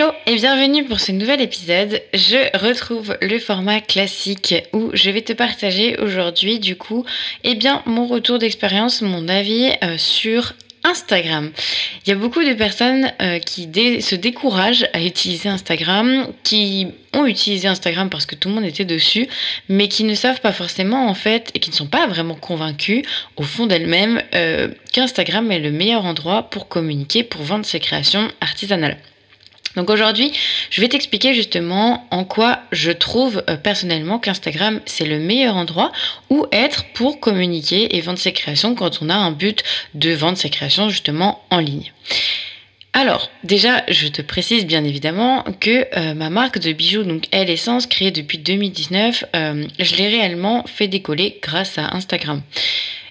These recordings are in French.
Hello et bienvenue pour ce nouvel épisode. Je retrouve le format classique où je vais te partager aujourd'hui du coup eh bien mon retour d'expérience, mon avis euh, sur Instagram. Il y a beaucoup de personnes euh, qui se découragent à utiliser Instagram, qui ont utilisé Instagram parce que tout le monde était dessus, mais qui ne savent pas forcément en fait et qui ne sont pas vraiment convaincus au fond d'elles-mêmes euh, qu'Instagram est le meilleur endroit pour communiquer, pour vendre ses créations artisanales. Donc aujourd'hui, je vais t'expliquer justement en quoi je trouve euh, personnellement qu'Instagram c'est le meilleur endroit où être pour communiquer et vendre ses créations quand on a un but de vendre ses créations justement en ligne. Alors, déjà, je te précise bien évidemment que euh, ma marque de bijoux, donc Elle Essence, créée depuis 2019, euh, je l'ai réellement fait décoller grâce à Instagram.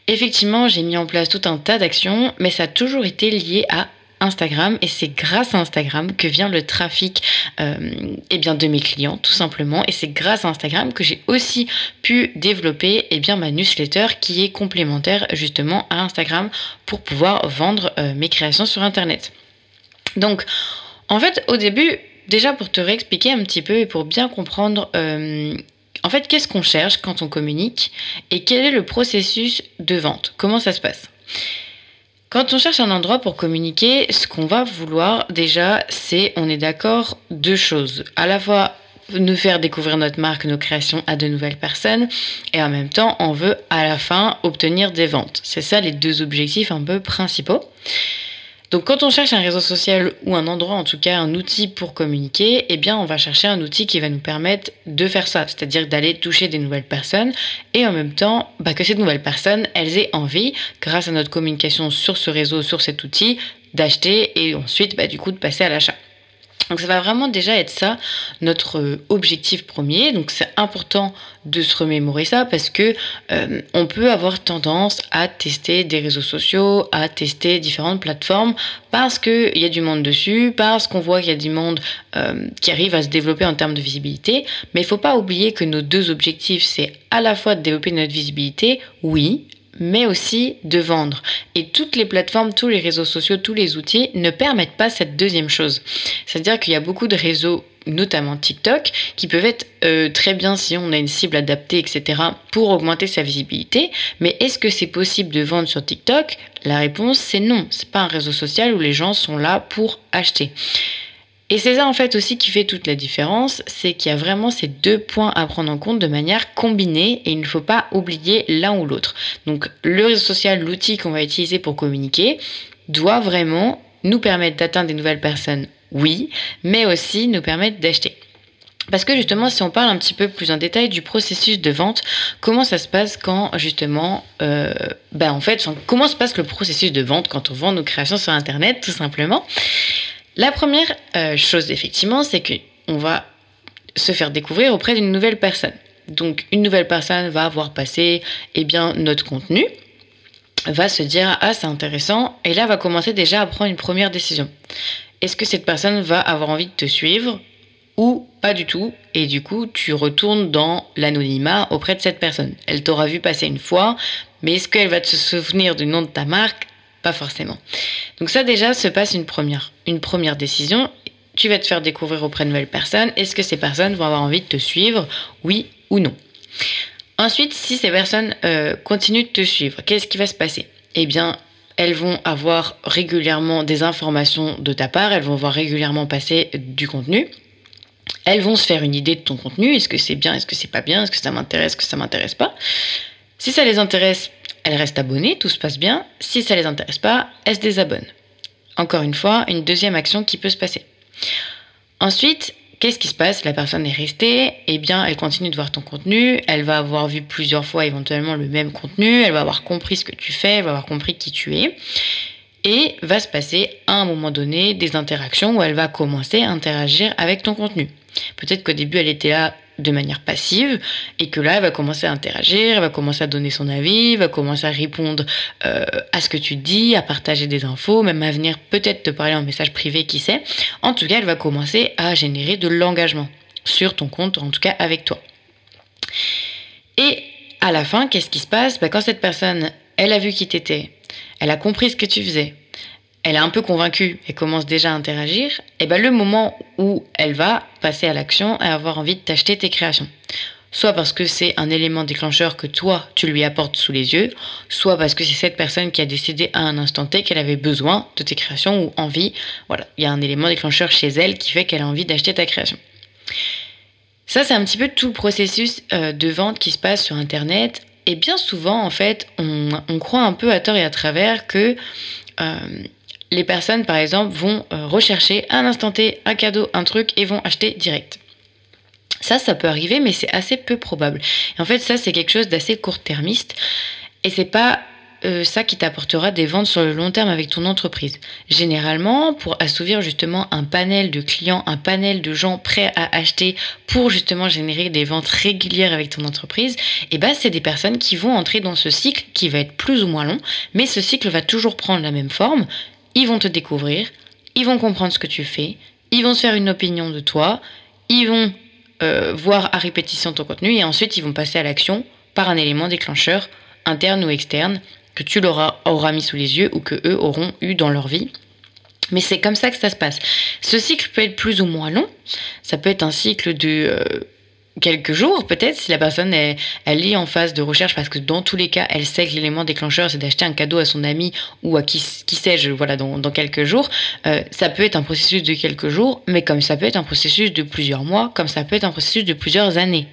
Effectivement, j'ai mis en place tout un tas d'actions, mais ça a toujours été lié à Instagram et c'est grâce à Instagram que vient le trafic euh, eh bien de mes clients tout simplement et c'est grâce à Instagram que j'ai aussi pu développer eh bien ma newsletter qui est complémentaire justement à Instagram pour pouvoir vendre euh, mes créations sur internet. Donc en fait au début déjà pour te réexpliquer un petit peu et pour bien comprendre euh, en fait qu'est-ce qu'on cherche quand on communique et quel est le processus de vente, comment ça se passe? Quand on cherche un endroit pour communiquer, ce qu'on va vouloir déjà, c'est, on est d'accord, deux choses. À la fois nous faire découvrir notre marque, nos créations à de nouvelles personnes, et en même temps, on veut à la fin obtenir des ventes. C'est ça les deux objectifs un peu principaux. Donc quand on cherche un réseau social ou un endroit, en tout cas un outil pour communiquer, eh bien on va chercher un outil qui va nous permettre de faire ça, c'est-à-dire d'aller toucher des nouvelles personnes et en même temps bah, que ces nouvelles personnes, elles aient envie, grâce à notre communication sur ce réseau, sur cet outil, d'acheter et ensuite bah, du coup de passer à l'achat. Donc ça va vraiment déjà être ça notre euh, objectif premier. Donc c'est important de se remémorer ça parce que euh, on peut avoir tendance à tester des réseaux sociaux, à tester différentes plateformes parce qu'il y a du monde dessus, parce qu'on voit qu'il y a du monde euh, qui arrive à se développer en termes de visibilité. Mais il faut pas oublier que nos deux objectifs, c'est à la fois de développer notre visibilité, oui, mais aussi de vendre. Et toutes les plateformes, tous les réseaux sociaux, tous les outils ne permettent pas cette deuxième chose. C'est-à-dire qu'il y a beaucoup de réseaux notamment TikTok, qui peuvent être euh, très bien si on a une cible adaptée, etc., pour augmenter sa visibilité. Mais est-ce que c'est possible de vendre sur TikTok? La réponse, c'est non. C'est pas un réseau social où les gens sont là pour acheter. Et c'est ça en fait aussi qui fait toute la différence, c'est qu'il y a vraiment ces deux points à prendre en compte de manière combinée et il ne faut pas oublier l'un ou l'autre. Donc le réseau social, l'outil qu'on va utiliser pour communiquer, doit vraiment nous permettre d'atteindre des nouvelles personnes, oui, mais aussi nous permettre d'acheter. Parce que justement, si on parle un petit peu plus en détail du processus de vente, comment ça se passe quand justement, euh, ben en fait, comment se passe le processus de vente quand on vend nos créations sur Internet, tout simplement? La première euh, chose, effectivement, c'est qu'on va se faire découvrir auprès d'une nouvelle personne. Donc, une nouvelle personne va avoir passé eh bien, notre contenu, va se dire Ah, c'est intéressant, et là va commencer déjà à prendre une première décision. Est-ce que cette personne va avoir envie de te suivre ou pas du tout? Et du coup, tu retournes dans l'anonymat auprès de cette personne. Elle t'aura vu passer une fois, mais est-ce qu'elle va te souvenir du nom de ta marque? Pas forcément. Donc ça déjà se passe une première, une première décision. Tu vas te faire découvrir auprès de nouvelles personnes. Est-ce que ces personnes vont avoir envie de te suivre Oui ou non? Ensuite, si ces personnes euh, continuent de te suivre, qu'est-ce qui va se passer? Eh bien, elles vont avoir régulièrement des informations de ta part, elles vont voir régulièrement passer du contenu. Elles vont se faire une idée de ton contenu. Est-ce que c'est bien? Est-ce que c'est pas bien? Est-ce que ça m'intéresse? Est-ce que ça m'intéresse pas? Si ça les intéresse, elles restent abonnées, tout se passe bien. Si ça les intéresse pas, elles se désabonnent. Encore une fois, une deuxième action qui peut se passer. Ensuite, qu'est-ce qui se passe? La personne est restée, eh bien, elle continue de voir ton contenu, elle va avoir vu plusieurs fois éventuellement le même contenu, elle va avoir compris ce que tu fais, elle va avoir compris qui tu es, et va se passer à un moment donné des interactions où elle va commencer à interagir avec ton contenu. Peut-être qu'au début, elle était là de manière passive et que là, elle va commencer à interagir, elle va commencer à donner son avis, elle va commencer à répondre euh, à ce que tu dis, à partager des infos, même à venir peut-être te parler en message privé, qui sait. En tout cas, elle va commencer à générer de l'engagement sur ton compte, en tout cas avec toi. Et à la fin, qu'est-ce qui se passe? Bah, Quand cette personne, elle a vu qui t'étais, elle a compris ce que tu faisais, elle est un peu convaincue et commence déjà à interagir, et ben le moment où elle va passer à l'action et avoir envie de t'acheter tes créations. Soit parce que c'est un élément déclencheur que toi, tu lui apportes sous les yeux, soit parce que c'est cette personne qui a décidé à un instant T qu'elle avait besoin de tes créations ou envie. Voilà, il y a un élément déclencheur chez elle qui fait qu'elle a envie d'acheter ta création. Ça, c'est un petit peu tout le processus euh, de vente qui se passe sur Internet. Et bien souvent, en fait, on, croit un peu à tort et à travers que euh, les personnes, par exemple, vont euh, rechercher un instant T un cadeau, un truc et vont acheter direct. Ça, ça peut arriver, mais c'est assez peu probable. en fait, ça, c'est quelque chose d'assez court-termiste. Et c'est pas euh, ça qui t'apportera des ventes sur le long terme avec ton entreprise. Généralement, pour assouvir justement un panel de clients, un panel de gens prêts à acheter pour justement générer des ventes régulières avec ton entreprise, et eh ben c'est des personnes qui vont entrer dans ce cycle qui va être plus ou moins long, mais ce cycle va toujours prendre la même forme. Ils vont te découvrir, ils vont comprendre ce que tu fais, ils vont se faire une opinion de toi, ils vont euh, voir à répétition ton contenu et ensuite ils vont passer à l'action par un élément déclencheur interne ou externe que tu leur auras mis sous les yeux ou que eux auront eu dans leur vie. Mais c'est comme ça que ça se passe. Ce cycle peut être plus ou moins long. Ça peut être un cycle de euh, quelques jours, peut-être, si la personne est, elle est en phase de recherche, parce que dans tous les cas, elle sait que l'élément déclencheur, c'est d'acheter un cadeau à son ami ou à qui, qui sais-je, voilà, dans, quelques jours. Euh, ça peut être un processus de quelques jours, mais comme ça peut être un processus de plusieurs mois, comme ça peut être un processus de plusieurs années.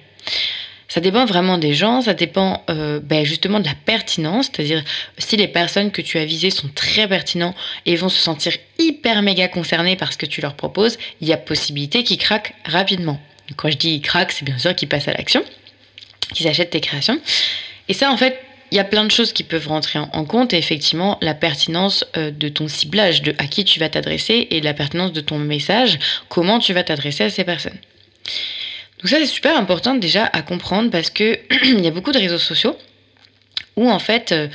Ça dépend vraiment des gens, ça dépend euh, ben justement de la pertinence, c'est-à-dire si les personnes que tu as visées sont très pertinentes et vont se sentir hyper méga concernées par ce que tu leur proposes, il y a possibilité qu'ils craquent rapidement. Quand je dis ils c'est bien sûr qu'ils passent à l'action, qu'ils achètent tes créations. Et ça, en fait, il y a plein de choses qui peuvent rentrer en, compte et effectivement la pertinence euh, de ton ciblage, de à qui tu vas t'adresser et la pertinence de ton message, comment tu vas t'adresser à ces personnes. Donc ça c'est super important déjà à comprendre parce que il y a beaucoup de réseaux sociaux où en fait euh,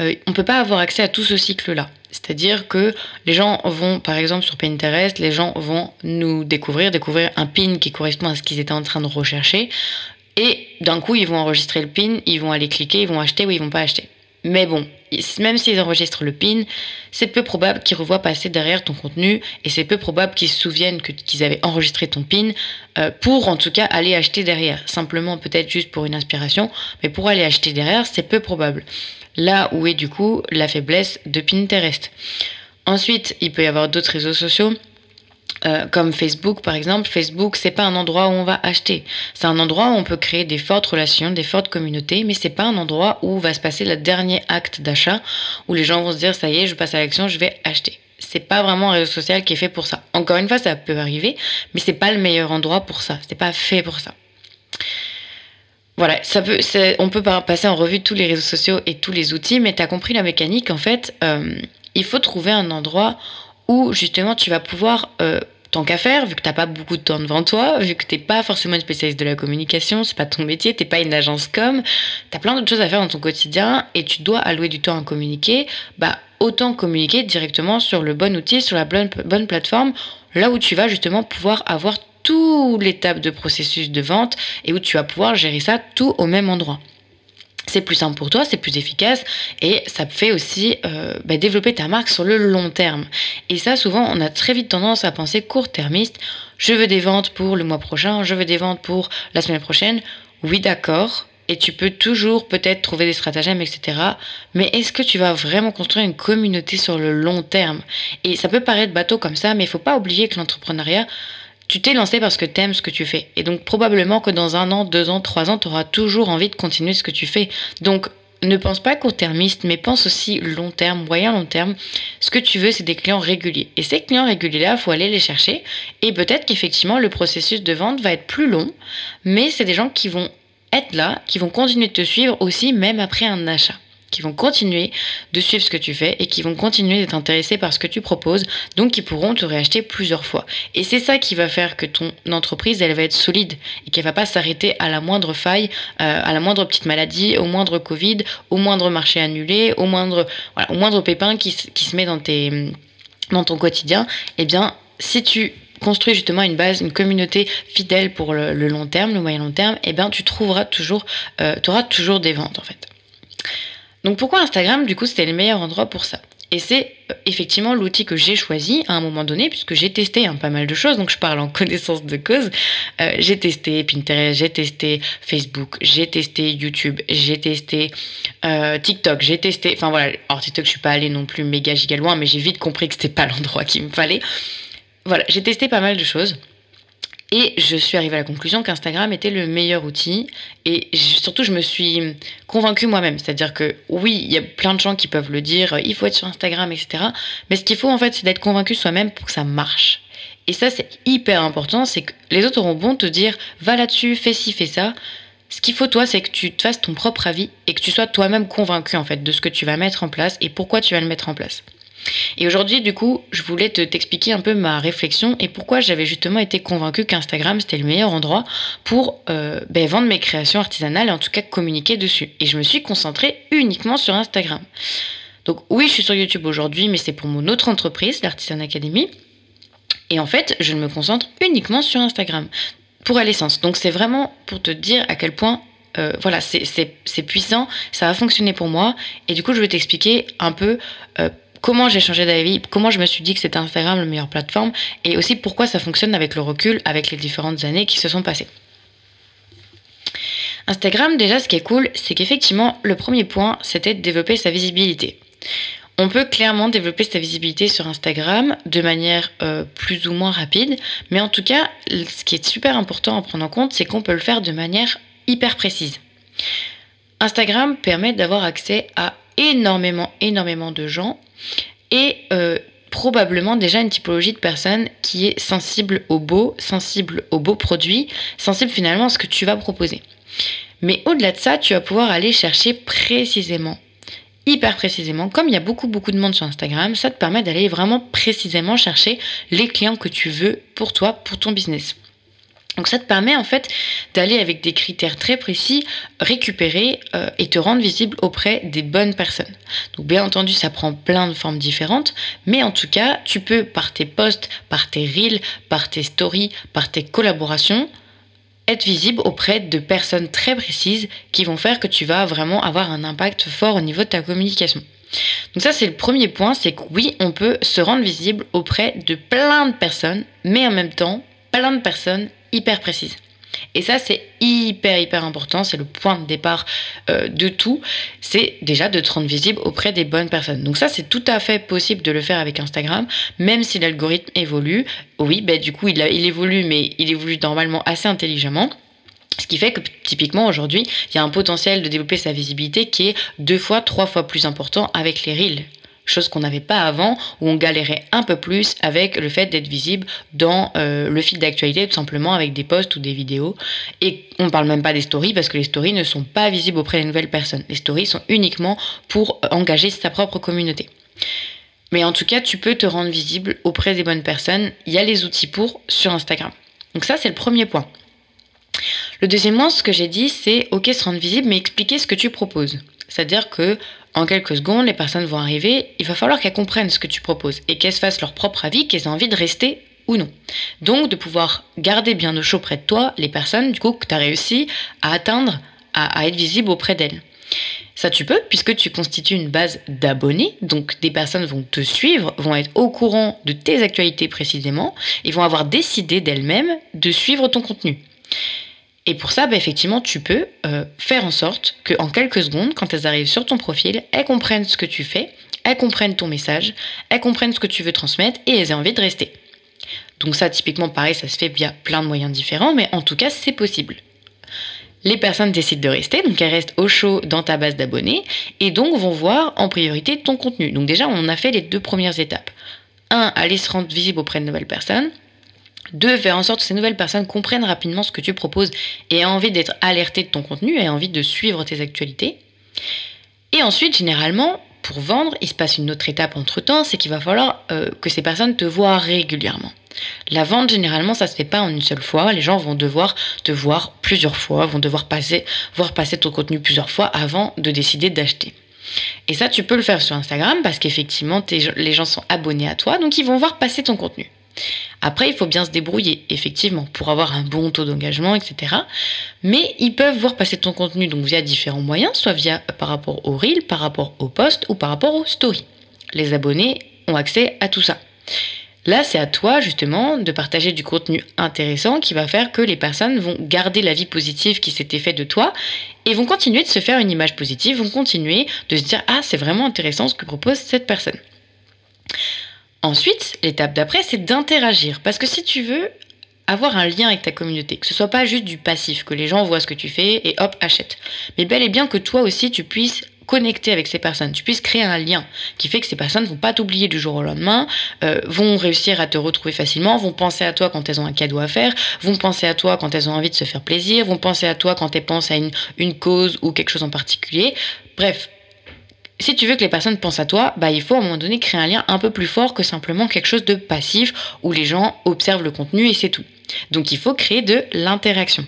euh, on peut pas avoir accès à tout ce cycle-là. C'est-à-dire que les gens vont, par exemple sur Pinterest, les gens vont nous découvrir, découvrir un pin qui correspond à ce qu'ils étaient en train de rechercher. Et d'un coup, ils vont enregistrer le pin, ils vont aller cliquer, ils vont acheter ou ils vont pas acheter. Mais bon, même s'ils enregistrent le pin, c'est peu probable qu'ils revoient passer derrière ton contenu et c'est peu probable qu'ils se souviennent qu'ils avaient enregistré ton pin euh, pour en tout cas aller acheter derrière. Simplement peut-être juste pour une inspiration, mais pour aller acheter derrière, c'est peu probable. Là où est du coup la faiblesse de Pinterest. Ensuite, il peut y avoir d'autres réseaux sociaux euh, comme Facebook par exemple, Facebook c'est pas un endroit où on va acheter. C'est un endroit où on peut créer des fortes relations, des fortes communautés, mais c'est pas un endroit où va se passer le dernier acte d'achat où les gens vont se dire ça y est, je passe à l'action, je vais acheter. C'est pas vraiment un réseau social qui est fait pour ça. Encore une fois, ça peut arriver, mais c'est pas le meilleur endroit pour ça. C'est pas fait pour ça. Voilà, ça peut, on peut passer en revue tous les réseaux sociaux et tous les outils, mais tu as compris la mécanique. En fait, euh, il faut trouver un endroit où justement tu vas pouvoir, euh, tant qu'à faire, vu que t'as pas beaucoup de temps devant toi, vu que t'es pas forcément une spécialiste de la communication, c'est pas ton métier, t'es pas une agence com, t'as plein d'autres choses à faire dans ton quotidien et tu dois allouer du temps à communiquer, bah autant communiquer directement sur le bon outil, sur la bonne, bonne plateforme, là où tu vas justement pouvoir avoir l'étape de processus de vente et où tu vas pouvoir gérer ça tout au même endroit c'est plus simple pour toi, c'est plus efficace et ça fait aussi euh, bah, développer ta marque sur le long terme. Et ça, souvent, on a très vite tendance à penser court-termiste. Je veux des ventes pour le mois prochain, je veux des ventes pour la semaine prochaine. Oui, d'accord. Et tu peux toujours peut-être trouver des stratagèmes, etc. Mais est-ce que tu vas vraiment construire une communauté sur le long terme? Et ça peut paraître bateau comme ça, mais il faut pas oublier que l'entrepreneuriat, tu t'es lancé parce que tu aimes ce que tu fais. Et donc probablement que dans un an, deux ans, trois ans, tu auras toujours envie de continuer ce que tu fais. Donc ne pense pas court-termiste, mais pense aussi long terme, moyen long terme. Ce que tu veux, c'est des clients réguliers. Et ces clients réguliers-là, faut aller les chercher. Et peut-être qu'effectivement, le processus de vente va être plus long, mais c'est des gens qui vont être là, qui vont continuer de te suivre aussi, même après un achat qui vont continuer de suivre ce que tu fais et qui vont continuer d'être intéressés par ce que tu proposes, donc qui pourront te réacheter plusieurs fois. Et c'est ça qui va faire que ton entreprise, elle va être solide et qu'elle va pas s'arrêter à la moindre faille, euh, à la moindre petite maladie, au moindre Covid, au moindre marché annulé, au moindre, pépin qui, se met dans ton quotidien. Eh bien, si tu construis justement une base, une communauté fidèle pour le, long terme, le moyen long terme, eh bien tu trouveras toujours, euh, tu auras toujours des ventes en fait. Donc pourquoi Instagram, du coup, c'était le meilleur endroit pour ça? Et c'est euh, effectivement l'outil que j'ai choisi à un moment donné, puisque j'ai testé hein, pas mal de choses, donc je parle en connaissance de cause. Euh, j'ai testé Pinterest, j'ai testé Facebook, j'ai testé YouTube, j'ai testé euh, TikTok, j'ai testé. Enfin voilà, alors TikTok, je suis pas allée non plus méga giga loin, mais j'ai vite compris que c'était pas l'endroit qu'il me fallait. Voilà, j'ai testé pas mal de choses. Et je suis arrivée à la conclusion qu'Instagram était le meilleur outil. Et surtout, je me suis convaincue moi-même. C'est-à-dire que oui, il y a plein de gens qui peuvent le dire, il faut être sur Instagram, etc. Mais ce qu'il faut en fait, c'est d'être convaincu soi-même pour que ça marche. Et ça, c'est hyper important. C'est que les autres auront bon te dire, va là-dessus, fais ci, fais ça. Ce qu'il faut, toi, c'est que tu te fasses ton propre avis et que tu sois toi-même convaincu, en fait, de ce que tu vas mettre en place et pourquoi tu vas le mettre en place. Et aujourd'hui, du coup, je voulais te t'expliquer un peu ma réflexion et pourquoi j'avais justement été convaincue qu'Instagram c'était le meilleur endroit pour euh, ben, vendre mes créations artisanales et en tout cas communiquer dessus. Et je me suis concentrée uniquement sur Instagram. Donc oui, je suis sur YouTube aujourd'hui, mais c'est pour mon autre entreprise, l'Artisan Academy. Et en fait, je me concentre uniquement sur Instagram pour à l'essence. Donc c'est vraiment pour te dire à quel point euh, voilà, c'est puissant, ça va fonctionner pour moi. Et du coup, je vais t'expliquer un peu euh, comment j'ai changé d'avis, comment je me suis dit que c'était Instagram la meilleure plateforme, et aussi pourquoi ça fonctionne avec le recul, avec les différentes années qui se sont passées. Instagram, déjà, ce qui est cool, c'est qu'effectivement, le premier point, c'était de développer sa visibilité. On peut clairement développer sa visibilité sur Instagram de manière euh, plus ou moins rapide, mais en tout cas, ce qui est super important à prendre en compte, c'est qu'on peut le faire de manière hyper précise. Instagram permet d'avoir accès à énormément, énormément de gens et euh, probablement déjà une typologie de personne qui est sensible au beau, sensible aux beaux produits, sensible finalement à ce que tu vas proposer. Mais au-delà de ça, tu vas pouvoir aller chercher précisément, hyper précisément, comme il y a beaucoup beaucoup de monde sur Instagram, ça te permet d'aller vraiment précisément chercher les clients que tu veux pour toi, pour ton business. Donc ça te permet en fait d'aller avec des critères très précis récupérer euh, et te rendre visible auprès des bonnes personnes. Donc bien entendu ça prend plein de formes différentes, mais en tout cas tu peux par tes posts, par tes reels, par tes stories, par tes collaborations être visible auprès de personnes très précises qui vont faire que tu vas vraiment avoir un impact fort au niveau de ta communication. Donc ça c'est le premier point, c'est que oui on peut se rendre visible auprès de plein de personnes, mais en même temps plein de personnes hyper précise. Et ça, c'est hyper, hyper important. C'est le point de départ euh, de tout. C'est déjà de te rendre visible auprès des bonnes personnes. Donc ça, c'est tout à fait possible de le faire avec Instagram, même si l'algorithme évolue. Oui, ben, du coup, il, il évolue, mais il évolue normalement assez intelligemment. Ce qui fait que typiquement aujourd'hui, il y a un potentiel de développer sa visibilité qui est deux fois, trois fois plus important avec les reels chose qu'on n'avait pas avant, où on galérait un peu plus avec le fait d'être visible dans euh, le fil d'actualité, tout simplement avec des posts ou des vidéos. Et on ne parle même pas des stories, parce que les stories ne sont pas visibles auprès des nouvelles personnes. Les stories sont uniquement pour engager sa propre communauté. Mais en tout cas, tu peux te rendre visible auprès des bonnes personnes. Il y a les outils pour sur Instagram. Donc ça, c'est le premier point. Le deuxième point, ce que j'ai dit, c'est ok, se rendre visible, mais expliquer ce que tu proposes. C'est-à-dire que en quelques secondes, les personnes vont arriver, il va falloir qu'elles comprennent ce que tu proposes et qu'elles se fassent leur propre avis, qu'elles aient envie de rester ou non. Donc de pouvoir garder bien au chaud près de toi les personnes du coup que tu as réussi à atteindre, à, être visible auprès d'elles. Ça tu peux puisque tu constitues une base d'abonnés, donc des personnes vont te suivre, vont être au courant de tes actualités précisément et vont avoir décidé d'elles-mêmes de suivre ton contenu. Et pour ça, bah, effectivement, tu peux euh, faire en sorte qu'en quelques secondes, quand elles arrivent sur ton profil, elles comprennent ce que tu fais, elles comprennent ton message, elles comprennent ce que tu veux transmettre et elles aient envie de rester. Donc ça, typiquement, pareil, ça se fait via plein de moyens différents, mais en tout cas, c'est possible. Les personnes décident de rester, donc elles restent au chaud dans ta base d'abonnés, et donc vont voir en priorité ton contenu. Donc déjà, on a fait les deux premières étapes. Un, aller se rendre visible auprès de nouvelles personnes. Deux, faire en sorte que ces nouvelles personnes comprennent rapidement ce que tu proposes et aient envie d'être alertées de ton contenu, aient envie de suivre tes actualités. Et ensuite, généralement, pour vendre, il se passe une autre étape entre temps, c'est qu'il va falloir euh, que ces personnes te voient régulièrement. La vente, généralement, ça se fait pas en une seule fois. Les gens vont devoir te voir plusieurs fois, vont devoir passer, voir passer ton contenu plusieurs fois avant de décider d'acheter. Et ça, tu peux le faire sur Instagram parce qu'effectivement, les gens sont abonnés à toi, donc ils vont voir passer ton contenu. Après, il faut bien se débrouiller, effectivement, pour avoir un bon taux d'engagement, etc. Mais ils peuvent voir passer ton contenu donc via différents moyens, soit via par rapport au reel, par rapport au post ou par rapport aux stories. les abonnés ont accès à tout ça. Là, c'est à toi justement de partager du contenu intéressant qui va faire que les personnes vont garder la vie positive qui s'était faite de toi et vont continuer de se faire une image positive, vont continuer de se dire ah c'est vraiment intéressant ce que propose cette personne. Ensuite, l'étape d'après, c'est d'interagir. Parce que si tu veux avoir un lien avec ta communauté, que ce soit pas juste du passif, que les gens voient ce que tu fais et hop achètent, mais bel et bien que toi aussi tu puisses connecter avec ces personnes, tu puisses créer un lien qui fait que ces personnes vont pas t'oublier du jour au lendemain, euh, vont réussir à te retrouver facilement, vont penser à toi quand elles ont un cadeau à faire, vont penser à toi quand elles ont envie de se faire plaisir, vont penser à toi quand elles pensent à une cause ou quelque chose en particulier. Bref, si tu veux que les personnes pensent à toi, bah, il faut à un moment donné créer un lien un peu plus fort que simplement quelque chose de passif où les gens observent le contenu et c'est tout. Donc il faut créer de l'interaction.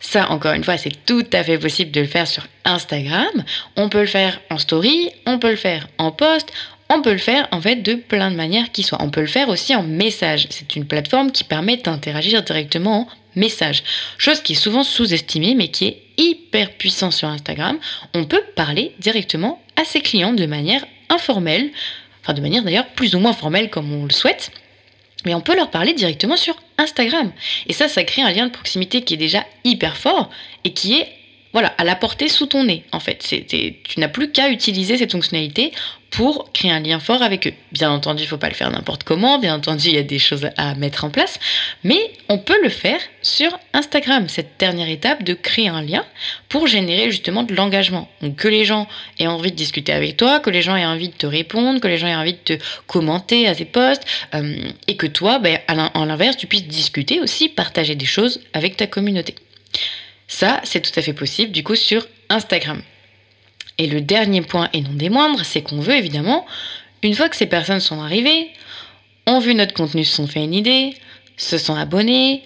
Ça, encore une fois, c'est tout à fait possible de le faire sur Instagram. On peut le faire en story, on peut le faire en post, on peut le faire en fait de plein de manières qui soient. On peut le faire aussi en message. C'est une plateforme qui permet d'interagir directement en message. Chose qui est souvent sous-estimée mais qui est hyper puissante sur Instagram. On peut parler directement à ses clients de manière informelle, enfin de manière d'ailleurs plus ou moins formelle comme on le souhaite. Mais on peut leur parler directement sur Instagram. Et ça, ça crée un lien de proximité qui est déjà hyper fort et qui est voilà, à la portée sous ton nez, en fait. tu n'as plus qu'à utiliser cette fonctionnalité pour créer un lien fort avec eux. Bien entendu, il ne faut pas le faire n'importe comment, bien entendu, il y a des choses à mettre en place, mais on peut le faire sur Instagram, cette dernière étape de créer un lien pour générer justement de l'engagement. Donc que les gens aient envie de discuter avec toi, que les gens aient envie de te répondre, que les gens aient envie de te commenter à tes posts, euh, et que toi, ben, en l'inverse, tu puisses discuter aussi, partager des choses avec ta communauté. Ça, c'est tout à fait possible du coup sur Instagram. Et le dernier point, et non des moindres, c'est qu'on veut évidemment, une fois que ces personnes sont arrivées, ont vu notre contenu, se sont fait une idée, se sont abonnés,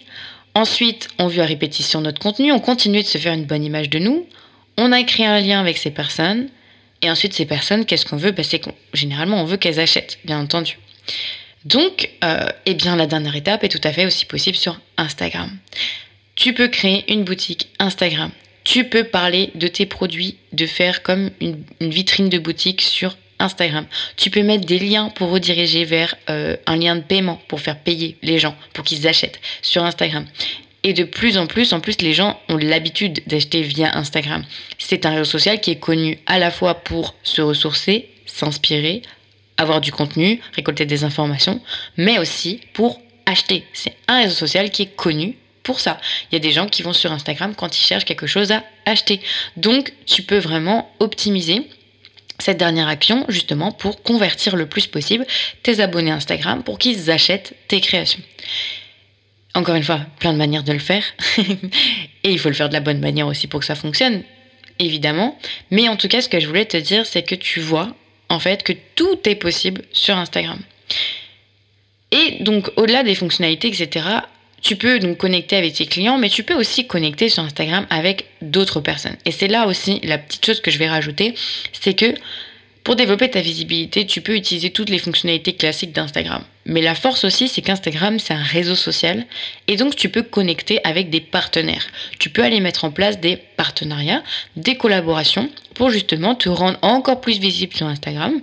ensuite ont vu à répétition notre contenu, ont continué de se faire une bonne image de nous, on a créé un lien avec ces personnes, et ensuite ces personnes, qu'est-ce qu'on veut? Bah, C'est généralement on veut qu'elles achètent, bien entendu. Donc, euh, eh bien, la dernière étape est tout à fait aussi possible sur Instagram. Tu peux créer une boutique Instagram. Tu peux parler de tes produits, de faire comme une, vitrine de boutique sur Instagram. Tu peux mettre des liens pour rediriger vers euh, un lien de paiement pour faire payer les gens, pour qu'ils achètent sur Instagram. Et de plus en plus, en plus, les gens ont l'habitude d'acheter via Instagram. C'est un réseau social qui est connu à la fois pour se ressourcer, s'inspirer, avoir du contenu, récolter des informations, mais aussi pour acheter. C'est un réseau social qui est connu pour ça. Il y a des gens qui vont sur Instagram quand ils cherchent quelque chose à acheter. Donc, tu peux vraiment optimiser cette dernière action justement pour convertir le plus possible tes abonnés Instagram pour qu'ils achètent tes créations. Encore une fois, plein de manières de le faire. Et il faut le faire de la bonne manière aussi pour que ça fonctionne, évidemment. Mais en tout cas, ce que je voulais te dire, c'est que tu vois en fait que tout est possible sur Instagram. Et donc, au-delà des fonctionnalités, etc., tu peux donc connecter avec tes clients, mais tu peux aussi connecter sur Instagram avec d'autres personnes. Et c'est là aussi la petite chose que je vais rajouter, c'est que pour développer ta visibilité, tu peux utiliser toutes les fonctionnalités classiques d'Instagram. Mais la force aussi, c'est qu'Instagram, c'est un réseau social. Et donc, tu peux connecter avec des partenaires. Tu peux aller mettre en place des partenariats, des collaborations pour justement te rendre encore plus visible sur Instagram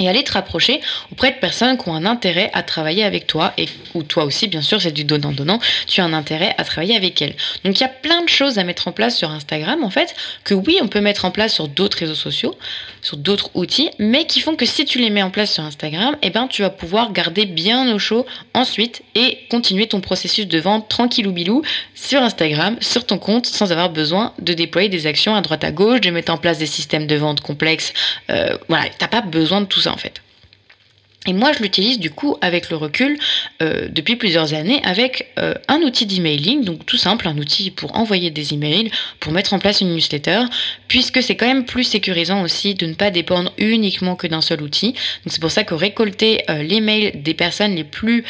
et aller te rapprocher auprès de personnes qui ont un intérêt à travailler avec toi et ou toi aussi bien sûr c'est du donnant donnant tu as un intérêt à travailler avec elles. Donc il y a plein de choses à mettre en place sur Instagram en fait que oui on peut mettre en place sur d'autres réseaux sociaux sur d'autres outils mais qui font que si tu les mets en place sur Instagram eh ben tu vas pouvoir garder bien au chaud ensuite et continuer ton processus de vente tranquille ou bilou sur Instagram sur ton compte sans avoir besoin de déployer des actions à droite à gauche de mettre en place des systèmes de vente complexes euh, voilà t'as pas besoin de tout en fait. Et moi, je l'utilise du coup avec le recul euh, depuis plusieurs années avec euh, un outil d'emailing, donc tout simple, un outil pour envoyer des emails, pour mettre en place une newsletter, puisque c'est quand même plus sécurisant aussi de ne pas dépendre uniquement que d'un seul outil. Donc c'est pour ça que récolter euh, les mails des personnes les plus,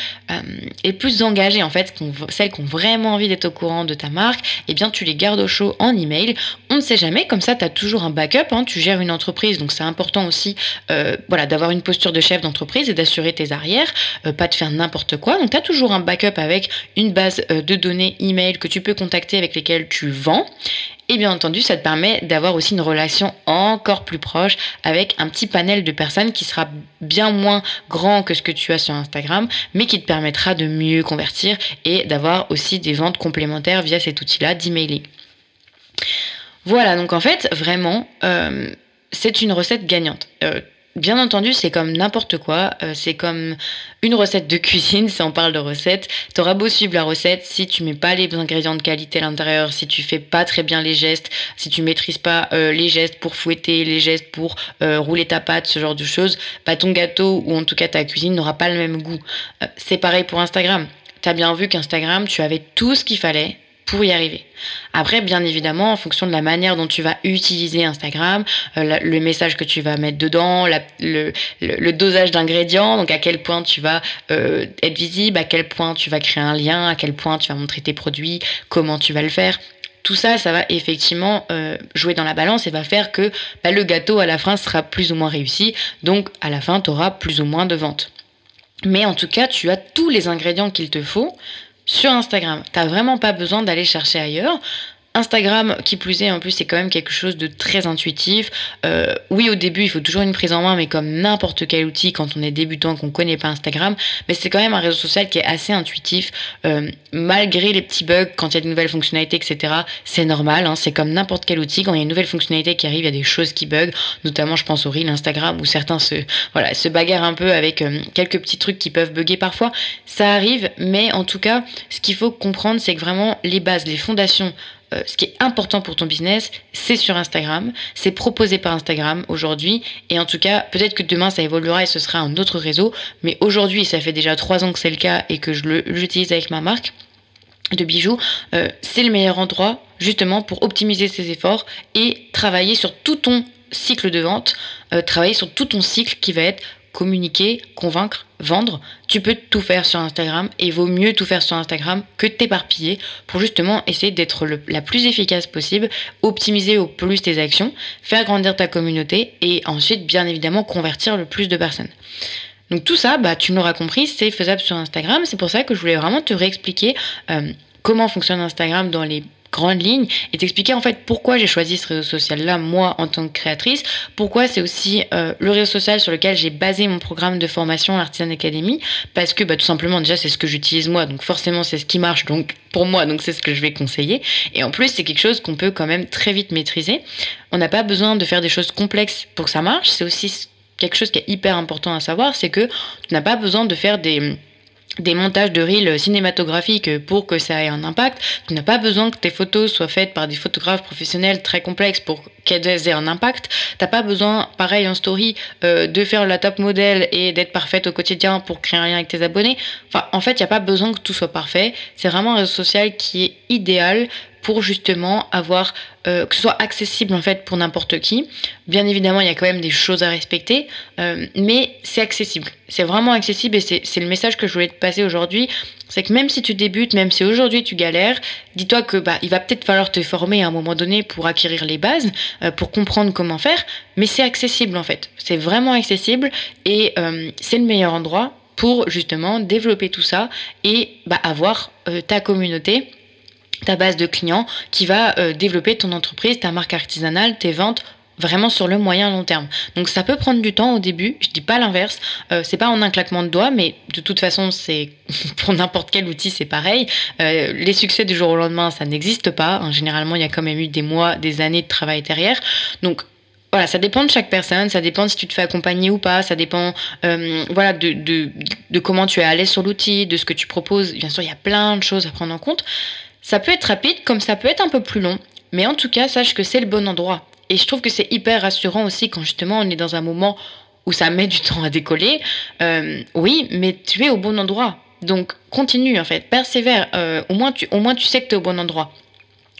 les plus engagées, en fait, celles qui ont vraiment envie d'être au courant de ta marque, eh bien tu les gardes au chaud en email. On ne sait jamais, comme ça tu as toujours un backup, hein. tu gères une entreprise, donc c'est important aussi voilà, d'avoir une posture de chef d'entreprise et d'assurer tes arrières, euh, pas de faire n'importe quoi. Donc tu as toujours un backup avec une base euh, de données email que tu peux contacter avec lesquelles tu vends. Et bien entendu, ça te permet d'avoir aussi une relation encore plus proche avec un petit panel de personnes qui sera bien moins grand que ce que tu as sur Instagram, mais qui te permettra de mieux convertir et d'avoir aussi des ventes complémentaires via cet outil-là d'emailing. Voilà, donc en fait, vraiment, euh, c'est une recette gagnante. Bien entendu, c'est comme n'importe quoi. Euh, c'est comme une recette de cuisine, si on parle de recette. T'auras beau suivre la recette, si tu mets pas les ingrédients de qualité à l'intérieur, si tu fais pas très bien les gestes, si tu maîtrises pas euh, les gestes pour fouetter, les gestes pour euh, rouler ta pâte, ce genre de choses, bah ton gâteau ou en tout cas ta cuisine n'aura pas le même goût. c'est pareil pour Instagram. T'as bien vu qu'Instagram, tu avais tout ce qu'il fallait pour y arriver. Après, bien évidemment, en fonction de la manière dont tu vas utiliser Instagram, euh, le message que tu vas mettre dedans, le, dosage d'ingrédients, donc à quel point tu vas euh, être visible, à quel point tu vas créer un lien, à quel point tu vas montrer tes produits, comment tu vas le faire. Tout ça, ça va effectivement euh, jouer dans la balance et va faire que bah, le gâteau à la fin sera plus ou moins réussi. Donc à la fin, tu auras plus ou moins de ventes. Mais en tout cas, tu as tous les ingrédients qu'il te faut sur Instagram. T'as vraiment pas besoin d'aller chercher ailleurs. Instagram, qui plus est, en plus, c'est quand même quelque chose de très intuitif. Euh, oui, au début, il faut toujours une prise en main, mais comme n'importe quel outil, quand on est débutant, qu'on connaît pas Instagram, mais c'est quand même un réseau social qui est assez intuitif. Euh, malgré les petits bugs, quand il y a de nouvelles fonctionnalités, etc., c'est normal. Hein, c'est comme n'importe quel outil. Quand il y a une nouvelle fonctionnalité qui arrive, il y a des choses qui bug. Notamment, je pense au Reel Instagram, où certains se, voilà, se bagarrent un peu avec euh, quelques petits trucs qui peuvent bugger parfois. Ça arrive, mais en tout cas, ce qu'il faut comprendre, c'est que vraiment les bases, les fondations euh, ce qui est important pour ton business, c'est sur Instagram, c'est proposé par Instagram aujourd'hui, et en tout cas, peut-être que demain ça évoluera et ce sera un autre réseau, mais aujourd'hui, ça fait déjà trois ans que c'est le cas et que je l'utilise avec ma marque de bijoux, euh, c'est le meilleur endroit justement pour optimiser ses efforts et travailler sur tout ton cycle de vente, euh, travailler sur tout ton cycle qui va être communiquer, convaincre, vendre, tu peux tout faire sur Instagram et vaut mieux tout faire sur Instagram que t'éparpiller pour justement essayer d'être la plus efficace possible, optimiser au plus tes actions, faire grandir ta communauté et ensuite bien évidemment convertir le plus de personnes. Donc tout ça, bah, tu l'auras compris, c'est faisable sur Instagram. C'est pour ça que je voulais vraiment te réexpliquer euh, comment fonctionne Instagram dans les grande ligne et t'expliquer en fait pourquoi j'ai choisi ce réseau social-là, moi, en tant que créatrice, pourquoi c'est aussi euh, le réseau social sur lequel j'ai basé mon programme de formation, l'Artisan Academy, parce que bah, tout simplement, déjà, c'est ce que j'utilise moi, donc forcément, c'est ce qui marche, donc pour moi, donc c'est ce que je vais conseiller. Et en plus, c'est quelque chose qu'on peut quand même très vite maîtriser. On n'a pas besoin de faire des choses complexes pour que ça marche, c'est aussi quelque chose qui est hyper important à savoir, c'est que tu n'as pas besoin de faire des des montages de reels cinématographiques pour que ça ait un impact. Tu n'as pas besoin que tes photos soient faites par des photographes professionnels très complexes pour qu'elles aient un impact. T'as pas besoin, pareil en story, euh, de faire la top modèle et d'être parfaite au quotidien pour créer un lien avec tes abonnés. En fait, il n'y a pas besoin que tout soit parfait. C'est vraiment un réseau social qui est idéal pour justement avoir euh, que ce soit accessible en fait pour n'importe qui. Bien évidemment, il y a quand même des choses à respecter, euh, mais c'est accessible. C'est vraiment accessible et c'est le message que je voulais te passer aujourd'hui. C'est que même si tu débutes, même si aujourd'hui tu galères, dis-toi que bah il va peut-être falloir te former à un moment donné pour acquérir les bases, euh, pour comprendre comment faire, mais c'est accessible en fait. C'est vraiment accessible et c'est le meilleur endroit pour justement développer tout ça et bah, avoir ta communauté ta base de clients qui va euh, développer ton entreprise, ta marque artisanale, tes ventes vraiment sur le moyen long terme. Donc ça peut prendre du temps au début, je dis pas l'inverse, euh, c'est pas en un claquement de doigts, mais de toute façon c'est pour n'importe quel outil c'est pareil. Euh, les succès du jour au lendemain ça n'existe pas, hein, généralement il y a quand même eu des mois, des années de travail derrière. Donc voilà, ça dépend de chaque personne, ça dépend si tu te fais accompagner ou pas, ça dépend voilà de, de, de, comment tu es l'aise sur l'outil, de ce que tu proposes. Bien sûr, il y a plein de choses à prendre en compte. Ça peut être rapide comme ça peut être un peu plus long, mais en tout cas, sache que c'est le bon endroit. Et je trouve que c'est hyper rassurant aussi quand justement on est dans un moment où ça met du temps à décoller. Euh, oui, mais tu es au bon endroit. Donc continue en fait, persévère. Euh, au, moins tu, au moins tu sais que tu au bon endroit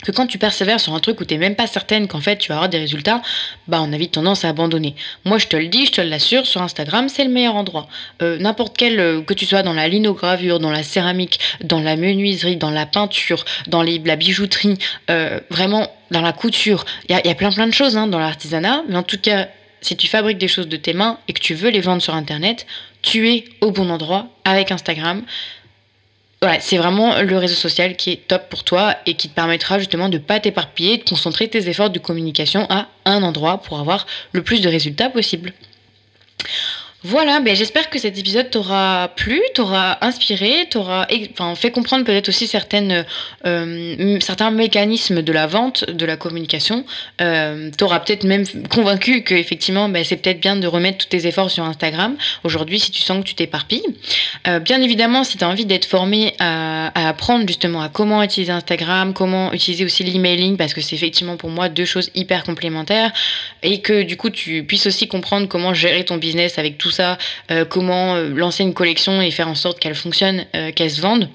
que quand tu persévères sur un truc où tu n'es même pas certaine qu'en fait tu vas avoir des résultats, bah on a vite tendance à abandonner. Moi je te le dis, je te l'assure, sur Instagram c'est le meilleur endroit. Euh, n'importe quel, euh, que tu sois dans la linogravure, dans la céramique, dans la menuiserie, dans la peinture, dans la bijouterie, euh, vraiment dans la couture, il y a, plein plein de choses hein, dans l'artisanat, mais en tout cas si tu fabriques des choses de tes mains et que tu veux les vendre sur Internet, tu es au bon endroit avec Instagram voilà, c'est vraiment le réseau social qui est top pour toi et qui te permettra justement de pas t'éparpiller, de concentrer tes efforts de communication à un endroit pour avoir le plus de résultats possible. Voilà, ben j'espère que cet épisode t'aura plu, t'aura inspiré, t'aura enfin, fait comprendre peut-être aussi certaines, euh, certains mécanismes de la vente, de la communication. Euh, t'aura peut-être même convaincu que effectivement, ben, c'est peut-être bien de remettre tous tes efforts sur Instagram aujourd'hui si tu sens que tu t'éparpilles. Euh, bien évidemment, si tu as envie d'être formé à, à, apprendre justement à comment utiliser Instagram, comment utiliser aussi l'emailing, parce que c'est effectivement pour moi deux choses hyper complémentaires, et que du coup tu puisses aussi comprendre comment gérer ton business avec tout ça, euh, comment euh, lancer une collection et faire en sorte qu'elle fonctionne, euh, qu'elle se vende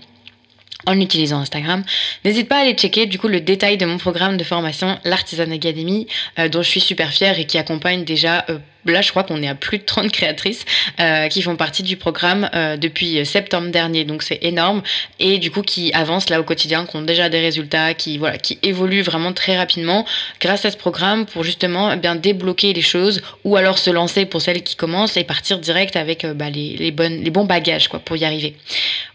en utilisant Instagram. N'hésite pas à aller checker du coup le détail de mon programme de formation, l'Artisan Academy, dont je suis super fière et qui accompagne déjà Là, je crois qu'on est à plus de 30 créatrices euh, qui font partie du programme euh, depuis septembre dernier, donc c'est énorme. Et du coup, qui avancent là au quotidien, qui ont déjà des résultats, qui voilà, qui évoluent vraiment très rapidement grâce à ce programme pour justement eh bien débloquer les choses ou alors se lancer pour celles qui commencent et partir direct avec euh, bah, les, les, bonnes, les bons bagages quoi pour y arriver.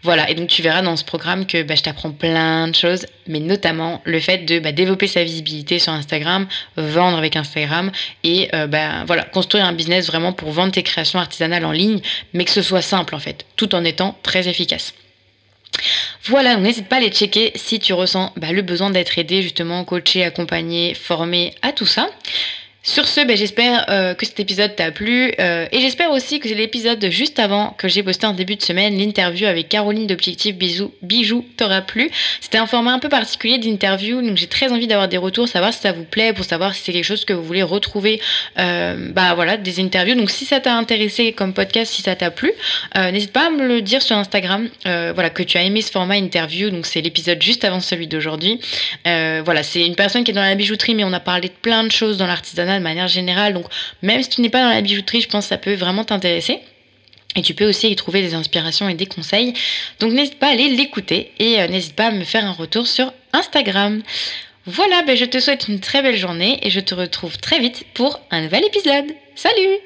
Voilà. Et donc tu verras dans ce programme que bah, je t'apprends plein de choses, mais notamment le fait de bah, développer sa visibilité sur Instagram, vendre avec Instagram et bah, voilà construire un business vraiment pour vendre tes créations artisanales en ligne, mais que ce soit simple en fait, tout en étant très efficace. Voilà, n'hésite pas à les checker si tu ressens bah, le besoin d'être aidé, justement, coaché, accompagné, formé à tout ça. Sur ce, ben, j'espère euh, que cet épisode t'a plu euh, et j'espère aussi que c'est l'épisode juste avant que j'ai posté en début de semaine, l'interview avec Caroline d'Objectif Bijou, Bijou t'aura plu. C'était un format un peu particulier d'interview, donc j'ai très envie d'avoir des retours, savoir si ça vous plaît, pour savoir si c'est quelque chose que vous voulez retrouver, euh, bah voilà, des interviews. Donc si ça t'a intéressé comme podcast, si ça t'a plu, n'hésite pas à me le dire sur Instagram, voilà, que tu as aimé ce format interview, donc c'est l'épisode juste avant celui d'aujourd'hui. voilà, c'est une personne qui est dans la bijouterie, mais on a parlé de plein de choses dans de manière générale. Donc même si tu n'es pas dans la bijouterie, je pense que ça peut vraiment t'intéresser. Et tu peux aussi y trouver des inspirations et des conseils. Donc n'hésite pas à aller l'écouter et euh, n'hésite pas à me faire un retour sur Instagram. Voilà, ben je te souhaite une très belle journée et je te retrouve très vite pour un nouvel épisode. Salut